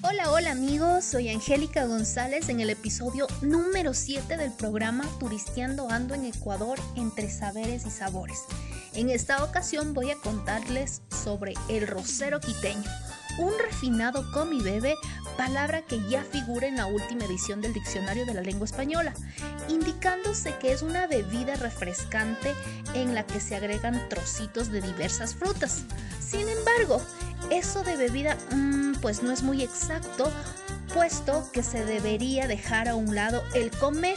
Hola, hola amigos, soy Angélica González en el episodio número 7 del programa Turisteando Ando en Ecuador entre saberes y sabores. En esta ocasión voy a contarles sobre el rosero quiteño, un refinado comi bebe, palabra que ya figura en la última edición del Diccionario de la Lengua Española, indicándose que es una bebida refrescante en la que se agregan trocitos de diversas frutas. Sin embargo, eso de bebida mm, pues no es muy exacto, puesto que se debería dejar a un lado el comer.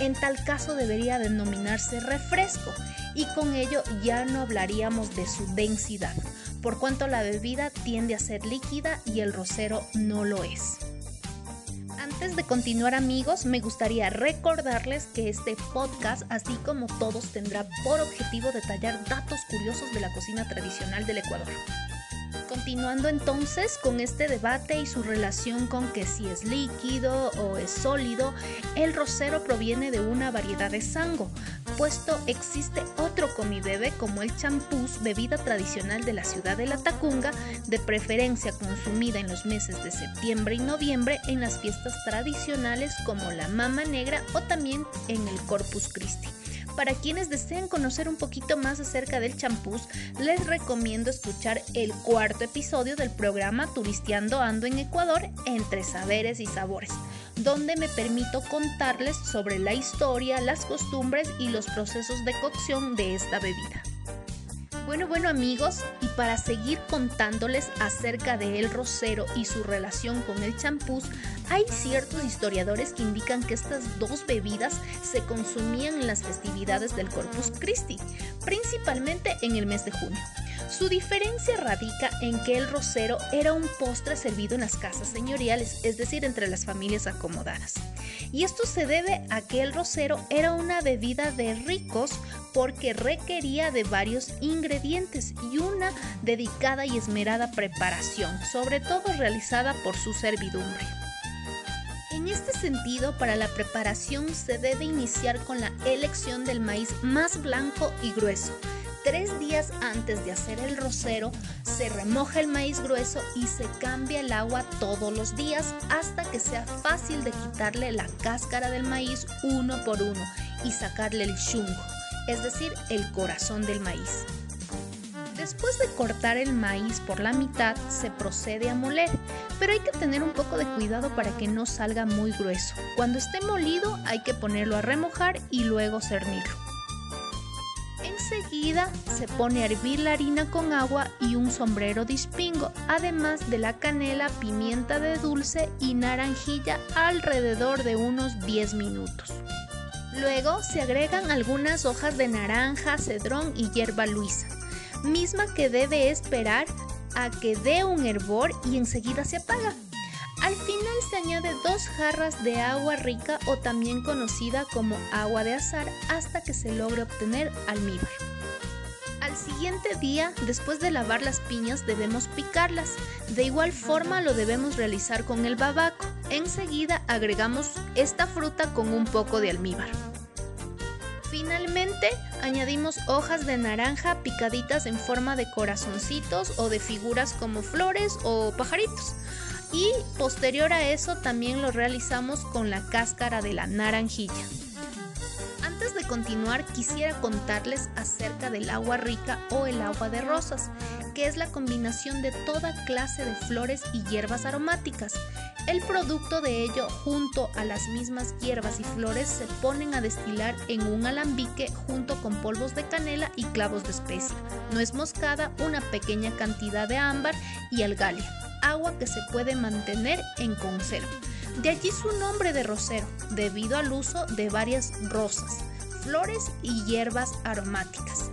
En tal caso debería denominarse refresco y con ello ya no hablaríamos de su densidad, por cuanto la bebida tiende a ser líquida y el rosero no lo es. Antes de continuar amigos, me gustaría recordarles que este podcast, así como todos, tendrá por objetivo detallar datos curiosos de la cocina tradicional del Ecuador. Continuando entonces con este debate y su relación con que si es líquido o es sólido, el rosero proviene de una variedad de sango, puesto existe otro comibebe como el champús, bebida tradicional de la ciudad de La Tacunga, de preferencia consumida en los meses de septiembre y noviembre en las fiestas tradicionales como la Mama Negra o también en el Corpus Christi. Para quienes deseen conocer un poquito más acerca del champús, les recomiendo escuchar el cuarto episodio del programa Turisteando Ando en Ecuador entre saberes y sabores, donde me permito contarles sobre la historia, las costumbres y los procesos de cocción de esta bebida. Bueno, bueno amigos, y para seguir contándoles acerca de el rosero y su relación con el champús, hay ciertos historiadores que indican que estas dos bebidas se consumían en las festividades del Corpus Christi, principalmente en el mes de junio. Su diferencia radica en que el rosero era un postre servido en las casas señoriales, es decir, entre las familias acomodadas. Y esto se debe a que el rosero era una bebida de ricos porque requería de varios ingredientes y una dedicada y esmerada preparación, sobre todo realizada por su servidumbre. En este sentido, para la preparación se debe iniciar con la elección del maíz más blanco y grueso, Tres días antes de hacer el rosero, se remoja el maíz grueso y se cambia el agua todos los días hasta que sea fácil de quitarle la cáscara del maíz uno por uno y sacarle el chungo, es decir, el corazón del maíz. Después de cortar el maíz por la mitad, se procede a moler, pero hay que tener un poco de cuidado para que no salga muy grueso. Cuando esté molido hay que ponerlo a remojar y luego cernirlo. Enseguida se pone a hervir la harina con agua y un sombrero de espingo, además de la canela, pimienta de dulce y naranjilla alrededor de unos 10 minutos. Luego se agregan algunas hojas de naranja, cedrón y hierba luisa, misma que debe esperar a que dé un hervor y enseguida se apaga. Al final se añade dos jarras de agua rica o también conocida como agua de azar hasta que se logre obtener almíbar. Al siguiente día, después de lavar las piñas, debemos picarlas. De igual forma lo debemos realizar con el babaco. Enseguida agregamos esta fruta con un poco de almíbar. Finalmente, añadimos hojas de naranja picaditas en forma de corazoncitos o de figuras como flores o pajaritos y posterior a eso también lo realizamos con la cáscara de la naranjilla. Antes de continuar quisiera contarles acerca del agua rica o el agua de rosas, que es la combinación de toda clase de flores y hierbas aromáticas. El producto de ello junto a las mismas hierbas y flores se ponen a destilar en un alambique junto con polvos de canela y clavos de especia, nuez moscada, una pequeña cantidad de ámbar y algalia agua que se puede mantener en conserva. De allí su nombre de rosero, debido al uso de varias rosas, flores y hierbas aromáticas.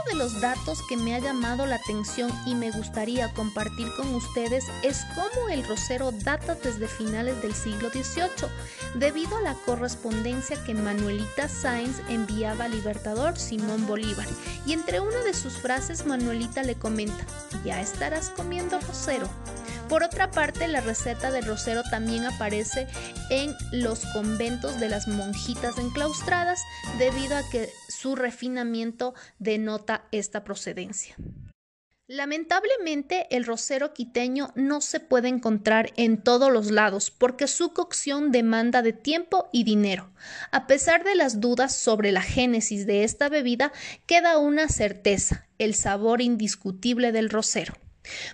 Otro de los datos que me ha llamado la atención y me gustaría compartir con ustedes es cómo el rosero data desde finales del siglo XVIII, debido a la correspondencia que Manuelita Sáenz enviaba al libertador Simón Bolívar. Y entre una de sus frases, Manuelita le comenta, ya estarás comiendo rosero. Por otra parte, la receta del rosero también aparece en los conventos de las monjitas enclaustradas debido a que su refinamiento denota esta procedencia. Lamentablemente, el rosero quiteño no se puede encontrar en todos los lados porque su cocción demanda de tiempo y dinero. A pesar de las dudas sobre la génesis de esta bebida, queda una certeza, el sabor indiscutible del rosero.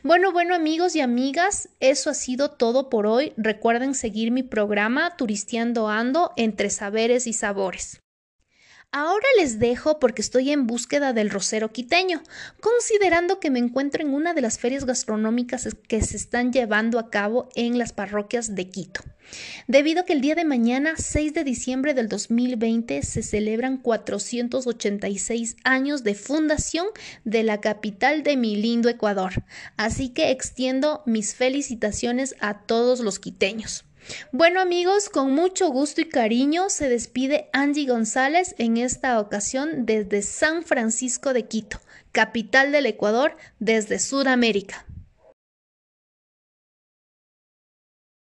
Bueno, bueno amigos y amigas, eso ha sido todo por hoy. Recuerden seguir mi programa Turisteando Ando entre saberes y sabores. Ahora les dejo porque estoy en búsqueda del rosero quiteño, considerando que me encuentro en una de las ferias gastronómicas que se están llevando a cabo en las parroquias de Quito. Debido a que el día de mañana, 6 de diciembre del 2020, se celebran 486 años de fundación de la capital de mi lindo Ecuador. Así que extiendo mis felicitaciones a todos los quiteños. Bueno amigos, con mucho gusto y cariño se despide Angie González en esta ocasión desde San Francisco de Quito, capital del Ecuador, desde Sudamérica.